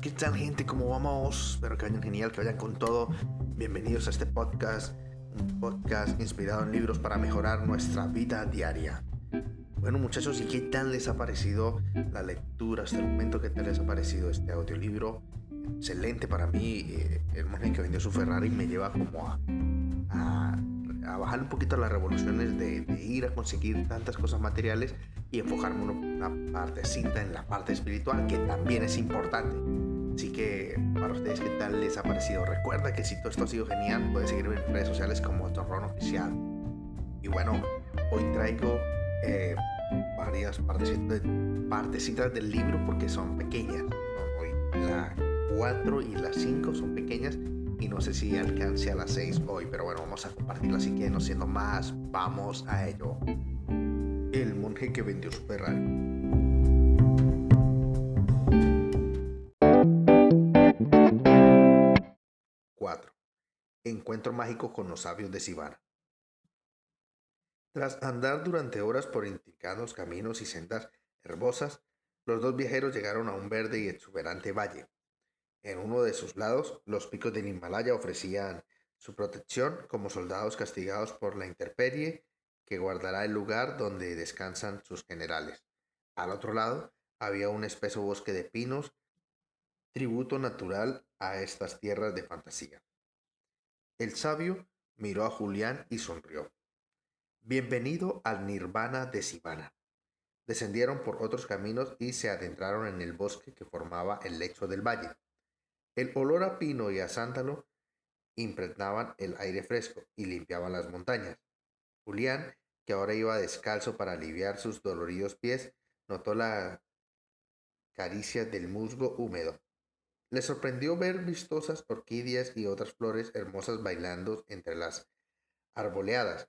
¿Qué tal gente? ¿Cómo vamos? Espero que vayan genial, que vayan con todo. Bienvenidos a este podcast, un podcast inspirado en libros para mejorar nuestra vida diaria. Bueno muchachos, ¿y qué tal les ha parecido la lectura hasta el momento? ¿Qué tal les ha parecido este audiolibro? Excelente para mí. Eh, el monje que vendió su Ferrari me lleva como a, a, bajar un poquito las revoluciones de, de ir a conseguir tantas cosas materiales y enfocarme una partecita en la parte espiritual que también es importante. Así que para ustedes, ¿qué tal les ha parecido? Recuerda que si todo esto ha sido genial, puedes seguirme en redes sociales como Torrón Oficial. Y bueno, hoy traigo eh, varias partecitas, partecitas, del libro porque son pequeñas. Hoy la 4 y la 5 son pequeñas y no sé si alcance a las 6 hoy, pero bueno, vamos a compartirlo así que no siendo más, vamos a ello el monje que vendió su Ferrari. Encuentro mágico con los sabios de Sivana. Tras andar durante horas por intricados caminos y sendas herbosas, los dos viajeros llegaron a un verde y exuberante valle. En uno de sus lados, los picos del Himalaya ofrecían su protección como soldados castigados por la intemperie que guardará el lugar donde descansan sus generales. Al otro lado había un espeso bosque de pinos, tributo natural a estas tierras de fantasía. El sabio miró a Julián y sonrió. Bienvenido al nirvana de Sivana. Descendieron por otros caminos y se adentraron en el bosque que formaba el lecho del valle. El olor a pino y a sándalo impregnaban el aire fresco y limpiaban las montañas. Julián, que ahora iba descalzo para aliviar sus doloridos pies, notó la caricia del musgo húmedo. Le sorprendió ver vistosas orquídeas y otras flores hermosas bailando entre las arboleadas,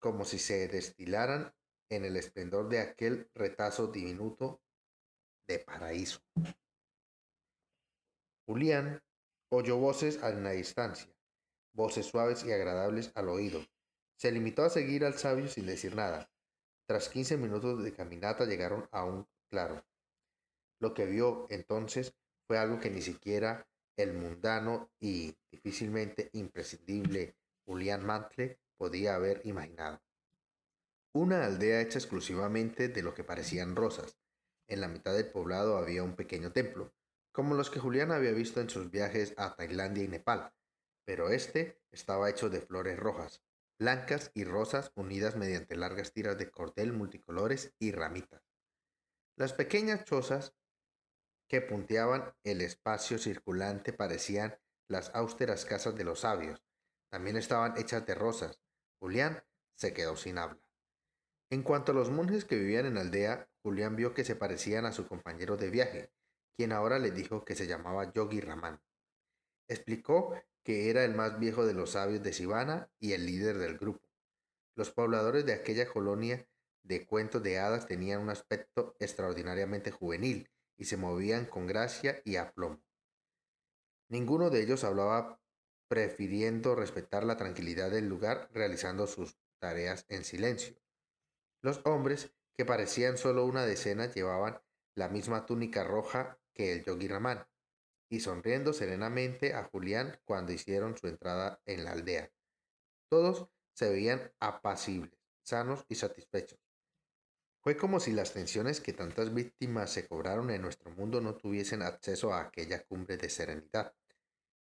como si se destilaran en el esplendor de aquel retazo diminuto de paraíso. Julián oyó voces a la distancia, voces suaves y agradables al oído, se limitó a seguir al sabio sin decir nada. Tras quince minutos de caminata llegaron a un claro. Lo que vio entonces fue algo que ni siquiera el mundano y difícilmente imprescindible Julián Mantle podía haber imaginado. Una aldea hecha exclusivamente de lo que parecían rosas. En la mitad del poblado había un pequeño templo, como los que Julián había visto en sus viajes a Tailandia y Nepal, pero este estaba hecho de flores rojas, blancas y rosas unidas mediante largas tiras de cordel multicolores y ramitas. Las pequeñas chozas que punteaban el espacio circulante parecían las austeras casas de los sabios. También estaban hechas de rosas. Julián se quedó sin habla. En cuanto a los monjes que vivían en la aldea, Julián vio que se parecían a su compañero de viaje, quien ahora le dijo que se llamaba Yogi Ramán. Explicó que era el más viejo de los sabios de Sivana y el líder del grupo. Los pobladores de aquella colonia de cuentos de hadas tenían un aspecto extraordinariamente juvenil y se movían con gracia y aplomo. Ninguno de ellos hablaba prefiriendo respetar la tranquilidad del lugar realizando sus tareas en silencio. Los hombres, que parecían solo una decena, llevaban la misma túnica roja que el yogi Ramán, y sonriendo serenamente a Julián cuando hicieron su entrada en la aldea. Todos se veían apacibles, sanos y satisfechos. Fue como si las tensiones que tantas víctimas se cobraron en nuestro mundo no tuviesen acceso a aquella cumbre de serenidad,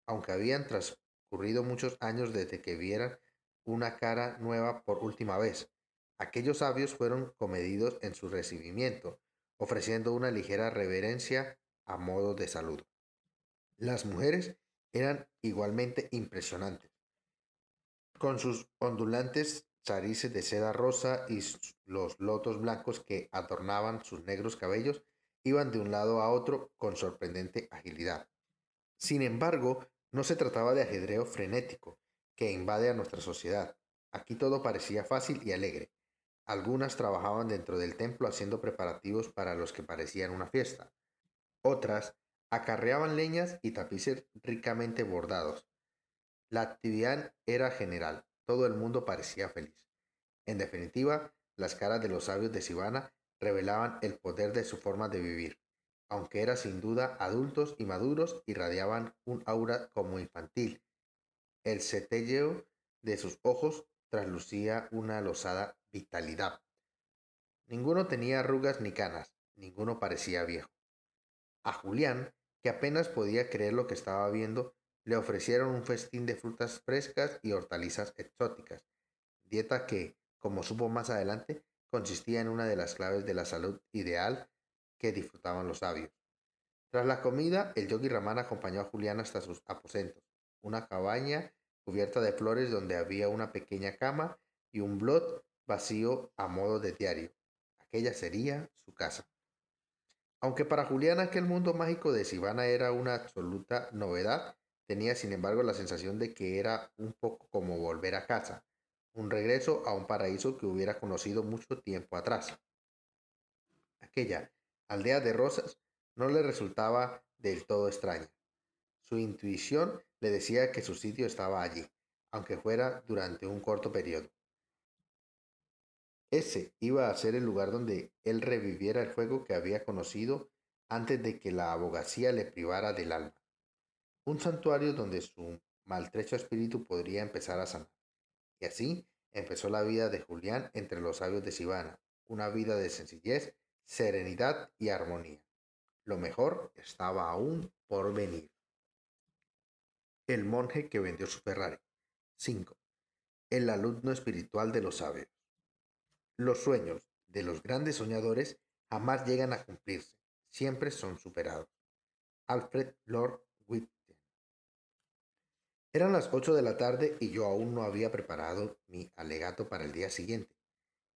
aunque habían transcurrido muchos años desde que vieran una cara nueva por última vez. Aquellos sabios fueron comedidos en su recibimiento, ofreciendo una ligera reverencia a modo de saludo. Las mujeres eran igualmente impresionantes. Con sus ondulantes charices de seda rosa y los lotos blancos que adornaban sus negros cabellos, iban de un lado a otro con sorprendente agilidad. Sin embargo, no se trataba de ajedreo frenético que invade a nuestra sociedad. Aquí todo parecía fácil y alegre. Algunas trabajaban dentro del templo haciendo preparativos para los que parecían una fiesta. Otras Acarreaban leñas y tapices ricamente bordados. La actividad era general, todo el mundo parecía feliz. En definitiva, las caras de los sabios de Sivana revelaban el poder de su forma de vivir. aunque eran sin duda adultos y maduros, irradiaban un aura como infantil. El setelleo de sus ojos traslucía una losada vitalidad. Ninguno tenía arrugas ni canas, ninguno parecía viejo. A Julián, que apenas podía creer lo que estaba viendo, le ofrecieron un festín de frutas frescas y hortalizas exóticas, dieta que, como supo más adelante, consistía en una de las claves de la salud ideal que disfrutaban los sabios. Tras la comida, el yogi Ramán acompañó a Julián hasta sus aposentos, una cabaña cubierta de flores donde había una pequeña cama y un blot vacío a modo de diario. Aquella sería su casa. Aunque para Julián aquel mundo mágico de Sivana era una absoluta novedad, tenía sin embargo la sensación de que era un poco como volver a casa, un regreso a un paraíso que hubiera conocido mucho tiempo atrás. Aquella aldea de rosas no le resultaba del todo extraña. Su intuición le decía que su sitio estaba allí, aunque fuera durante un corto periodo. Ese iba a ser el lugar donde él reviviera el fuego que había conocido antes de que la abogacía le privara del alma. Un santuario donde su maltrecho espíritu podría empezar a sanar. Y así empezó la vida de Julián entre los sabios de Sivana, una vida de sencillez, serenidad y armonía. Lo mejor estaba aún por venir. El monje que vendió su Ferrari. 5. El alumno espiritual de los sabios. Los sueños de los grandes soñadores jamás llegan a cumplirse, siempre son superados. Alfred Lord. Eran las ocho de la tarde y yo aún no había preparado mi alegato para el día siguiente.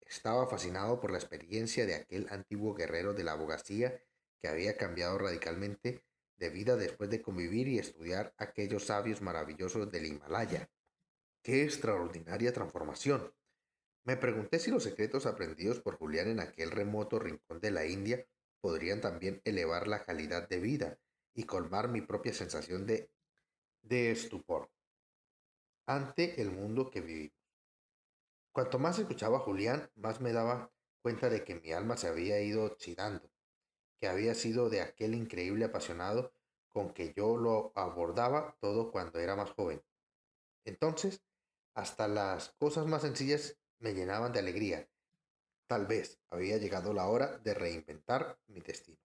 Estaba fascinado por la experiencia de aquel antiguo guerrero de la abogacía que había cambiado radicalmente de vida después de convivir y estudiar aquellos sabios maravillosos del Himalaya. ¡Qué extraordinaria transformación! Me pregunté si los secretos aprendidos por Julián en aquel remoto rincón de la India podrían también elevar la calidad de vida y colmar mi propia sensación de, de estupor ante el mundo que vivimos. Cuanto más escuchaba a Julián, más me daba cuenta de que mi alma se había ido oxidando, que había sido de aquel increíble apasionado con que yo lo abordaba todo cuando era más joven. Entonces, hasta las cosas más sencillas me llenaban de alegría. Tal vez había llegado la hora de reinventar mi destino.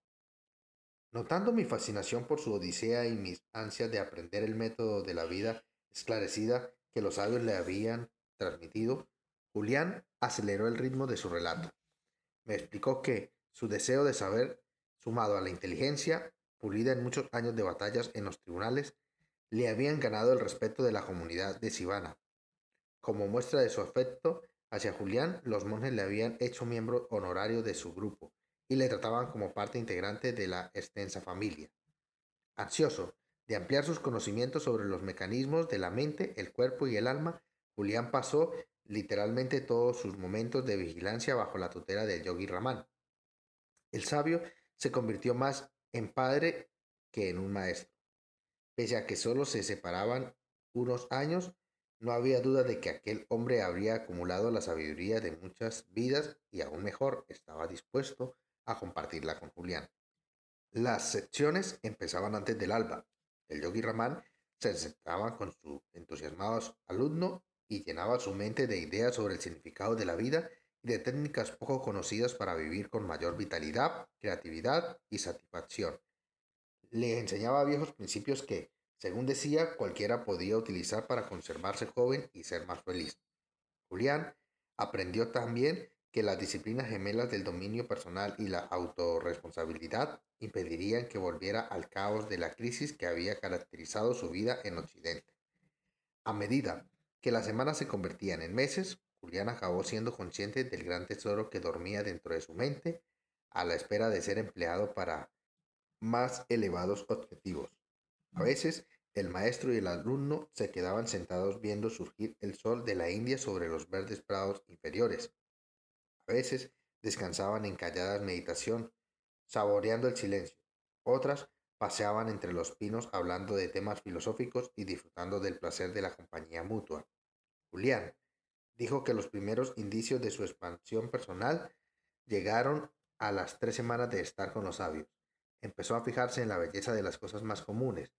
Notando mi fascinación por su odisea y mis ansias de aprender el método de la vida esclarecida que los sabios le habían transmitido, Julián aceleró el ritmo de su relato. Me explicó que su deseo de saber, sumado a la inteligencia, pulida en muchos años de batallas en los tribunales, le habían ganado el respeto de la comunidad de Sivana. Como muestra de su afecto, Hacia Julián, los monjes le habían hecho miembro honorario de su grupo y le trataban como parte integrante de la extensa familia. Ansioso de ampliar sus conocimientos sobre los mecanismos de la mente, el cuerpo y el alma, Julián pasó literalmente todos sus momentos de vigilancia bajo la tutela del yogi Ramán. El sabio se convirtió más en padre que en un maestro. Pese a que solo se separaban unos años, no había duda de que aquel hombre habría acumulado la sabiduría de muchas vidas y aún mejor estaba dispuesto a compartirla con Julián. Las secciones empezaban antes del alba. El yogi Ramán se sentaba con su entusiasmado alumno y llenaba su mente de ideas sobre el significado de la vida y de técnicas poco conocidas para vivir con mayor vitalidad, creatividad y satisfacción. Le enseñaba viejos principios que, según decía, cualquiera podía utilizar para conservarse joven y ser más feliz. Julián aprendió también que las disciplinas gemelas del dominio personal y la autorresponsabilidad impedirían que volviera al caos de la crisis que había caracterizado su vida en Occidente. A medida que las semanas se convertían en meses, Julián acabó siendo consciente del gran tesoro que dormía dentro de su mente a la espera de ser empleado para más elevados objetivos. A veces el maestro y el alumno se quedaban sentados viendo surgir el sol de la India sobre los verdes prados inferiores. Veces descansaban en callada meditación, saboreando el silencio. Otras paseaban entre los pinos hablando de temas filosóficos y disfrutando del placer de la compañía mutua. Julián dijo que los primeros indicios de su expansión personal llegaron a las tres semanas de estar con los sabios. empezó a fijarse en la belleza de las cosas más comunes,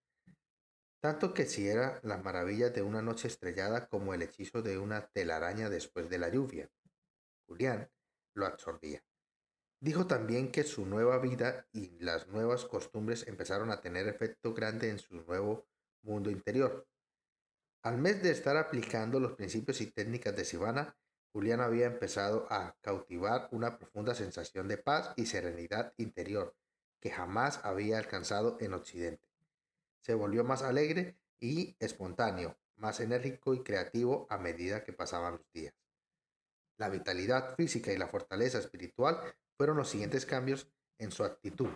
tanto que si era la maravilla de una noche estrellada como el hechizo de una telaraña después de la lluvia. Julián lo absorbía. Dijo también que su nueva vida y las nuevas costumbres empezaron a tener efecto grande en su nuevo mundo interior. Al mes de estar aplicando los principios y técnicas de Sivana, Julián había empezado a cautivar una profunda sensación de paz y serenidad interior que jamás había alcanzado en Occidente. Se volvió más alegre y espontáneo, más enérgico y creativo a medida que pasaban los días. La vitalidad física y la fortaleza espiritual fueron los siguientes cambios en su actitud.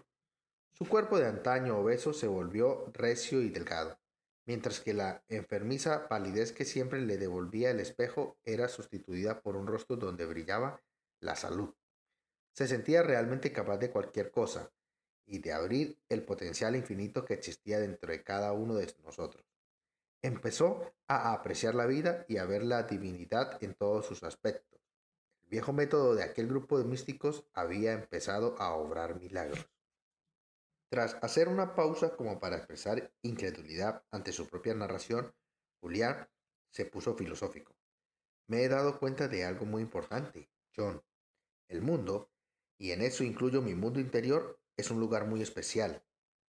Su cuerpo de antaño obeso se volvió recio y delgado, mientras que la enfermiza palidez que siempre le devolvía el espejo era sustituida por un rostro donde brillaba la salud. Se sentía realmente capaz de cualquier cosa y de abrir el potencial infinito que existía dentro de cada uno de nosotros. Empezó a apreciar la vida y a ver la divinidad en todos sus aspectos viejo método de aquel grupo de místicos había empezado a obrar milagros. Tras hacer una pausa como para expresar incredulidad ante su propia narración, Julián se puso filosófico. Me he dado cuenta de algo muy importante, John. El mundo, y en eso incluyo mi mundo interior, es un lugar muy especial.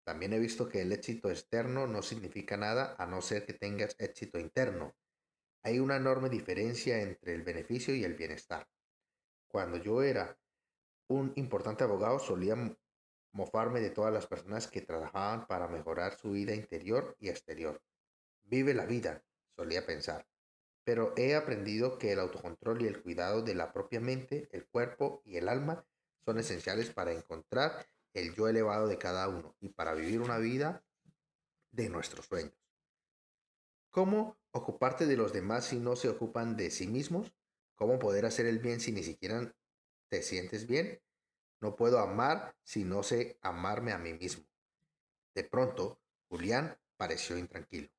También he visto que el éxito externo no significa nada a no ser que tengas éxito interno. Hay una enorme diferencia entre el beneficio y el bienestar. Cuando yo era un importante abogado, solía mofarme de todas las personas que trabajaban para mejorar su vida interior y exterior. Vive la vida, solía pensar. Pero he aprendido que el autocontrol y el cuidado de la propia mente, el cuerpo y el alma son esenciales para encontrar el yo elevado de cada uno y para vivir una vida de nuestros sueños. ¿Cómo ocuparte de los demás si no se ocupan de sí mismos? ¿Cómo poder hacer el bien si ni siquiera te sientes bien? No puedo amar si no sé amarme a mí mismo. De pronto, Julián pareció intranquilo.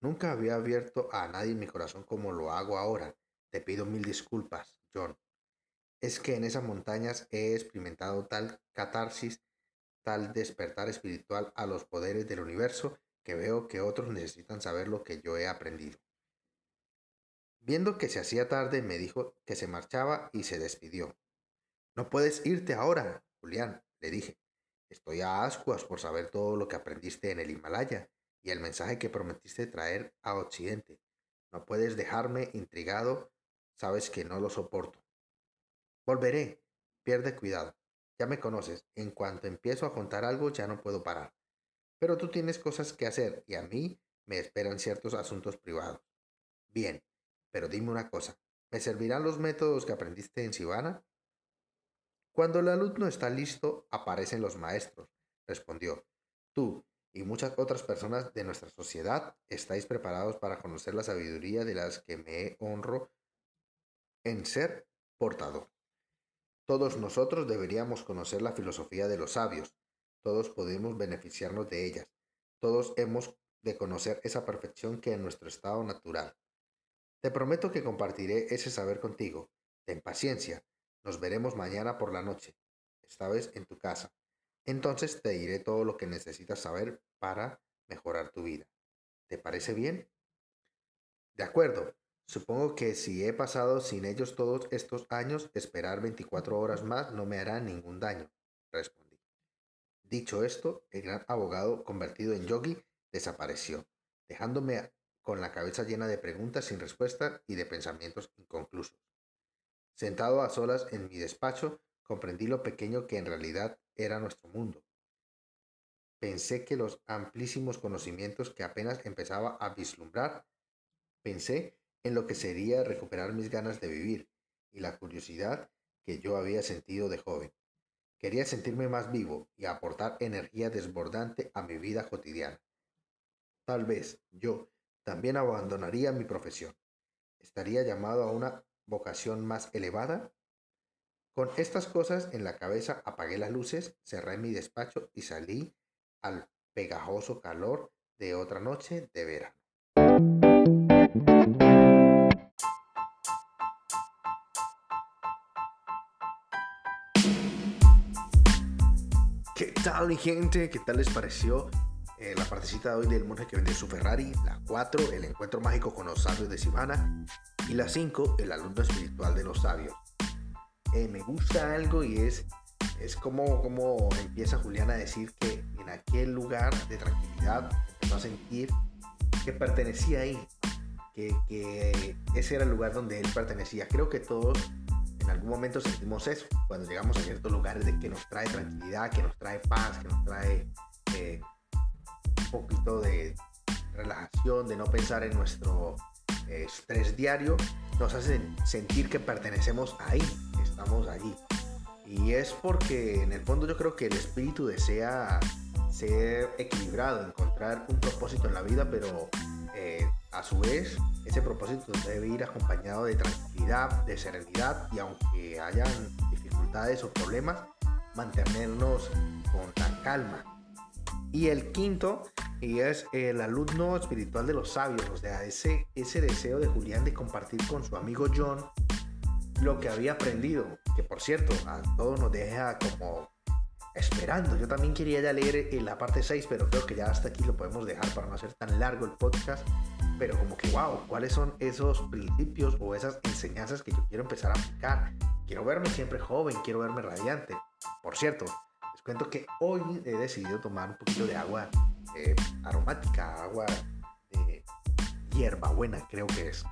Nunca había abierto a nadie mi corazón como lo hago ahora. Te pido mil disculpas, John. Es que en esas montañas he experimentado tal catarsis, tal despertar espiritual a los poderes del universo, que veo que otros necesitan saber lo que yo he aprendido. Viendo que se hacía tarde, me dijo que se marchaba y se despidió. No puedes irte ahora, Julián, le dije. Estoy a ascuas por saber todo lo que aprendiste en el Himalaya y el mensaje que prometiste traer a Occidente. No puedes dejarme intrigado, sabes que no lo soporto. Volveré, pierde cuidado. Ya me conoces, en cuanto empiezo a contar algo ya no puedo parar. Pero tú tienes cosas que hacer y a mí me esperan ciertos asuntos privados. Bien, pero dime una cosa, ¿me servirán los métodos que aprendiste en Sivana? Cuando el alumno está listo, aparecen los maestros, respondió. Tú y muchas otras personas de nuestra sociedad estáis preparados para conocer la sabiduría de las que me honro en ser portador. Todos nosotros deberíamos conocer la filosofía de los sabios, todos podemos beneficiarnos de ellas, todos hemos de conocer esa perfección que en nuestro estado natural. Te prometo que compartiré ese saber contigo. Ten paciencia. Nos veremos mañana por la noche, esta vez en tu casa. Entonces te diré todo lo que necesitas saber para mejorar tu vida. ¿Te parece bien? De acuerdo. Supongo que si he pasado sin ellos todos estos años, esperar 24 horas más no me hará ningún daño, respondí. Dicho esto, el gran abogado convertido en yogi desapareció, dejándome con la cabeza llena de preguntas sin respuesta y de pensamientos inconclusos. Sentado a solas en mi despacho, comprendí lo pequeño que en realidad era nuestro mundo. Pensé que los amplísimos conocimientos que apenas empezaba a vislumbrar, pensé en lo que sería recuperar mis ganas de vivir y la curiosidad que yo había sentido de joven. Quería sentirme más vivo y aportar energía desbordante a mi vida cotidiana. Tal vez yo, también abandonaría mi profesión. ¿Estaría llamado a una vocación más elevada? Con estas cosas en la cabeza apagué las luces, cerré mi despacho y salí al pegajoso calor de otra noche de verano. ¿Qué tal, gente? ¿Qué tal les pareció eh, la partecita de hoy del monje que vende su Ferrari? La 4, el encuentro mágico con los sabios de Sivana. Y la 5, el alumno espiritual de los sabios. Eh, me gusta algo y es, es como, como empieza Julián a decir que en aquel lugar de tranquilidad empezó a sentir que pertenecía ahí, que, que ese era el lugar donde él pertenecía. Creo que todos en algún momento sentimos eso, cuando llegamos a ciertos lugares de que nos trae tranquilidad, que nos trae paz, que nos trae eh, poquito de relajación, de no pensar en nuestro eh, estrés diario, nos hace sentir que pertenecemos ahí, estamos allí. Y es porque en el fondo yo creo que el espíritu desea ser equilibrado, encontrar un propósito en la vida, pero eh, a su vez ese propósito debe ir acompañado de tranquilidad, de serenidad y aunque hayan dificultades o problemas, mantenernos con la calma. Y el quinto, y es el alumno espiritual de los sabios, o sea, ese, ese deseo de Julián de compartir con su amigo John lo que había aprendido, que por cierto, a todos nos deja como esperando. Yo también quería ya leer en la parte 6, pero creo que ya hasta aquí lo podemos dejar para no hacer tan largo el podcast. Pero como que, wow, ¿cuáles son esos principios o esas enseñanzas que yo quiero empezar a aplicar? Quiero verme siempre joven, quiero verme radiante. Por cierto, les cuento que hoy he decidido tomar un poquito de agua eh, aromática, agua de hierbabuena, creo que es.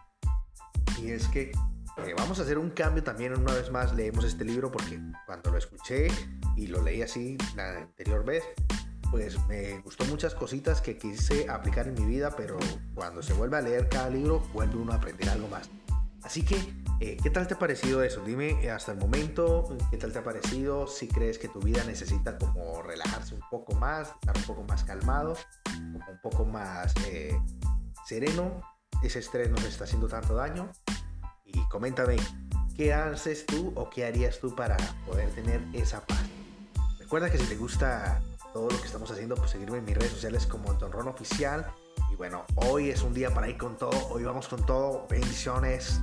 Y es que eh, vamos a hacer un cambio también una vez más. Leemos este libro porque cuando lo escuché y lo leí así la anterior vez, pues me gustó muchas cositas que quise aplicar en mi vida, pero cuando se vuelve a leer cada libro, vuelve uno a aprender algo más. Así que, eh, ¿qué tal te ha parecido eso? Dime eh, hasta el momento, ¿qué tal te ha parecido? Si crees que tu vida necesita como relajarse un poco más, estar un poco más calmado, un poco más sereno, ese estrés nos está haciendo tanto daño y coméntame qué haces tú o qué harías tú para poder tener esa paz. Recuerda que si te gusta todo lo que estamos haciendo, pues seguirme en mis redes sociales como Don Ron Oficial. Y bueno, hoy es un día para ir con todo. Hoy vamos con todo. Bendiciones.